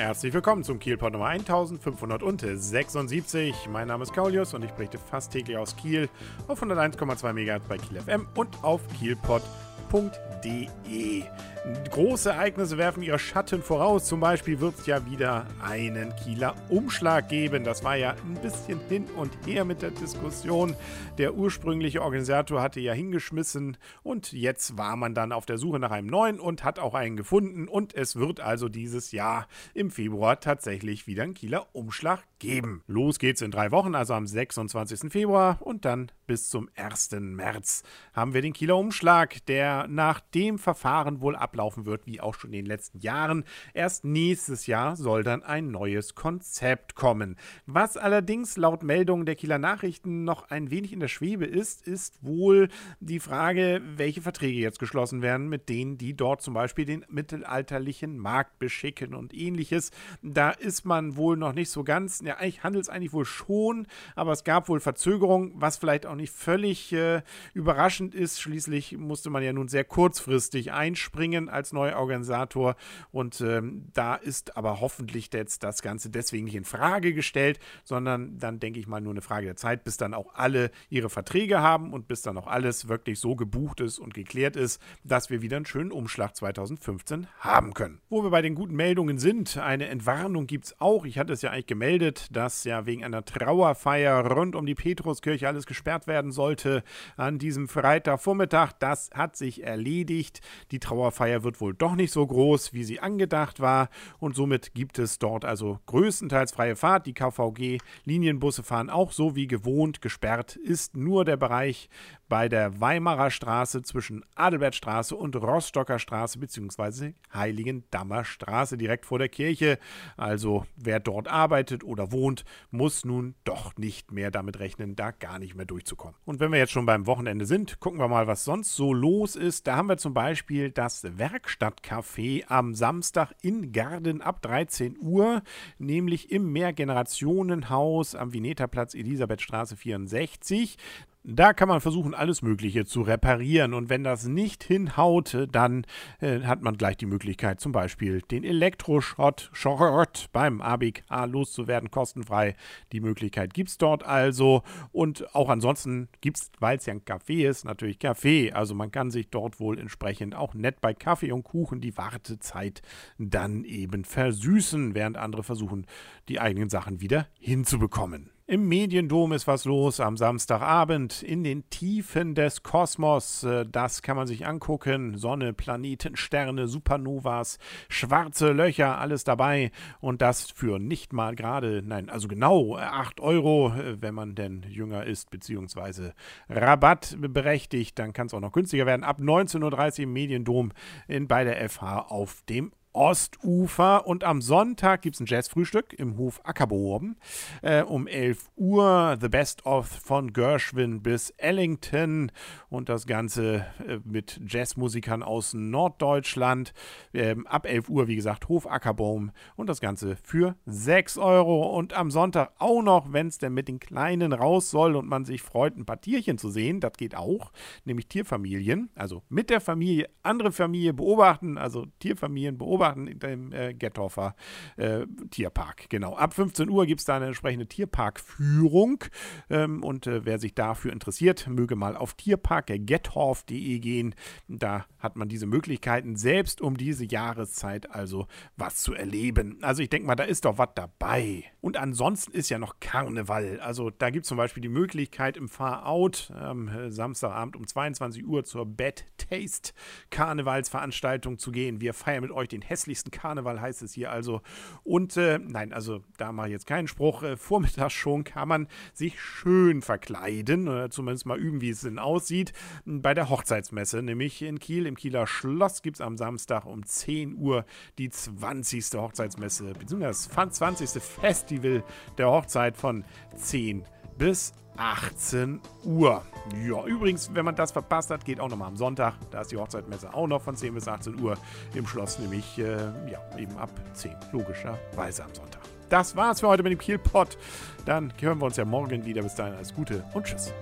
Herzlich willkommen zum Kielpot Nummer 1576. Mein Name ist Kaulius und ich berichte fast täglich aus Kiel auf 101,2 MHz bei Kiel FM und auf kielpot.de. Große Ereignisse werfen ihre Schatten voraus. Zum Beispiel wird es ja wieder einen Kieler Umschlag geben. Das war ja ein bisschen hin und her mit der Diskussion. Der ursprüngliche Organisator hatte ja hingeschmissen und jetzt war man dann auf der Suche nach einem neuen und hat auch einen gefunden. Und es wird also dieses Jahr im Februar tatsächlich wieder einen Kieler Umschlag geben. Los geht's in drei Wochen, also am 26. Februar und dann bis zum 1. März haben wir den Kieler Umschlag, der nach dem Verfahren wohl ab ablaufen wird, wie auch schon in den letzten Jahren. Erst nächstes Jahr soll dann ein neues Konzept kommen. Was allerdings laut Meldungen der Kieler Nachrichten noch ein wenig in der Schwebe ist, ist wohl die Frage, welche Verträge jetzt geschlossen werden mit denen, die dort zum Beispiel den mittelalterlichen Markt beschicken und ähnliches. Da ist man wohl noch nicht so ganz, ja, eigentlich handelt es eigentlich wohl schon, aber es gab wohl Verzögerungen, was vielleicht auch nicht völlig äh, überraschend ist. Schließlich musste man ja nun sehr kurzfristig einspringen als neuer Organisator. Und ähm, da ist aber hoffentlich jetzt das Ganze deswegen nicht in Frage gestellt, sondern dann denke ich mal nur eine Frage der Zeit, bis dann auch alle ihre Verträge haben und bis dann auch alles wirklich so gebucht ist und geklärt ist, dass wir wieder einen schönen Umschlag 2015 haben können. Wo wir bei den guten Meldungen sind, eine Entwarnung gibt es auch. Ich hatte es ja eigentlich gemeldet, dass ja wegen einer Trauerfeier rund um die Petruskirche alles gesperrt werden sollte an diesem Freitagvormittag. Das hat sich erledigt. Die Trauerfeier Feier wird wohl doch nicht so groß, wie sie angedacht war und somit gibt es dort also größtenteils freie Fahrt. Die KVG-Linienbusse fahren auch so wie gewohnt. Gesperrt ist nur der Bereich bei der Weimarer Straße zwischen Adelbertstraße und Rostocker Straße bzw. Heiligendammer Straße direkt vor der Kirche. Also wer dort arbeitet oder wohnt, muss nun doch nicht mehr damit rechnen, da gar nicht mehr durchzukommen. Und wenn wir jetzt schon beim Wochenende sind, gucken wir mal, was sonst so los ist. Da haben wir zum Beispiel das Werkstattcafé am Samstag in Garden ab 13 Uhr, nämlich im Mehrgenerationenhaus am Vineterplatz Elisabethstraße 64. Da kann man versuchen, alles Mögliche zu reparieren. Und wenn das nicht hinhaut, dann äh, hat man gleich die Möglichkeit, zum Beispiel den Elektroschrott Schrott beim ABK loszuwerden, kostenfrei. Die Möglichkeit gibt es dort also. Und auch ansonsten gibt es, weil es ja ein Café ist, natürlich Kaffee. Also man kann sich dort wohl entsprechend auch nett bei Kaffee und Kuchen die Wartezeit dann eben versüßen, während andere versuchen, die eigenen Sachen wieder hinzubekommen. Im Mediendom ist was los am Samstagabend in den Tiefen des Kosmos. Äh, das kann man sich angucken. Sonne, Planeten, Sterne, Supernovas, schwarze Löcher, alles dabei. Und das für nicht mal gerade, nein, also genau 8 Euro, äh, wenn man denn jünger ist, beziehungsweise Rabatt berechtigt. Dann kann es auch noch günstiger werden. Ab 19.30 Uhr im Mediendom in, bei der FH auf dem Ostufer. Und am Sonntag gibt es ein Jazzfrühstück im Hof Ackerbohm äh, um 11 Uhr. The Best of von Gershwin bis Ellington und das Ganze äh, mit Jazzmusikern aus Norddeutschland. Ähm, ab 11 Uhr, wie gesagt, Hof Ackerbohm und das Ganze für 6 Euro. Und am Sonntag auch noch, wenn es denn mit den Kleinen raus soll und man sich freut, ein paar Tierchen zu sehen. Das geht auch, nämlich Tierfamilien. Also mit der Familie andere Familie beobachten, also Tierfamilien beobachten beobachten dem äh, Gettorfer äh, Tierpark. Genau. Ab 15 Uhr gibt es da eine entsprechende Tierparkführung. Ähm, und äh, wer sich dafür interessiert, möge mal auf tierparkgettorf.de gehen. Da hat man diese Möglichkeiten, selbst um diese Jahreszeit also was zu erleben. Also ich denke mal, da ist doch was dabei. Und ansonsten ist ja noch Karneval. Also da gibt es zum Beispiel die Möglichkeit im Far-Out am ähm, Samstagabend um 22 Uhr zur Bad Taste Karnevalsveranstaltung zu gehen. Wir feiern mit euch den hässlichsten Karneval heißt es hier also. Und äh, nein, also da mache ich jetzt keinen Spruch. Äh, vormittags schon kann man sich schön verkleiden oder zumindest mal üben, wie es denn aussieht. Bei der Hochzeitsmesse, nämlich in Kiel, im Kieler Schloss, gibt es am Samstag um 10 Uhr die 20. Hochzeitsmesse, beziehungsweise das 20. Festival der Hochzeit von 10 bis 18 Uhr. Ja, übrigens, wenn man das verpasst hat, geht auch nochmal am Sonntag. Da ist die Hochzeitmesse auch noch von 10 bis 18 Uhr im Schloss, nämlich äh, ja, eben ab 10, logischerweise am Sonntag. Das war's für heute mit dem Kielpot. Dann hören wir uns ja morgen wieder. Bis dahin alles Gute und Tschüss.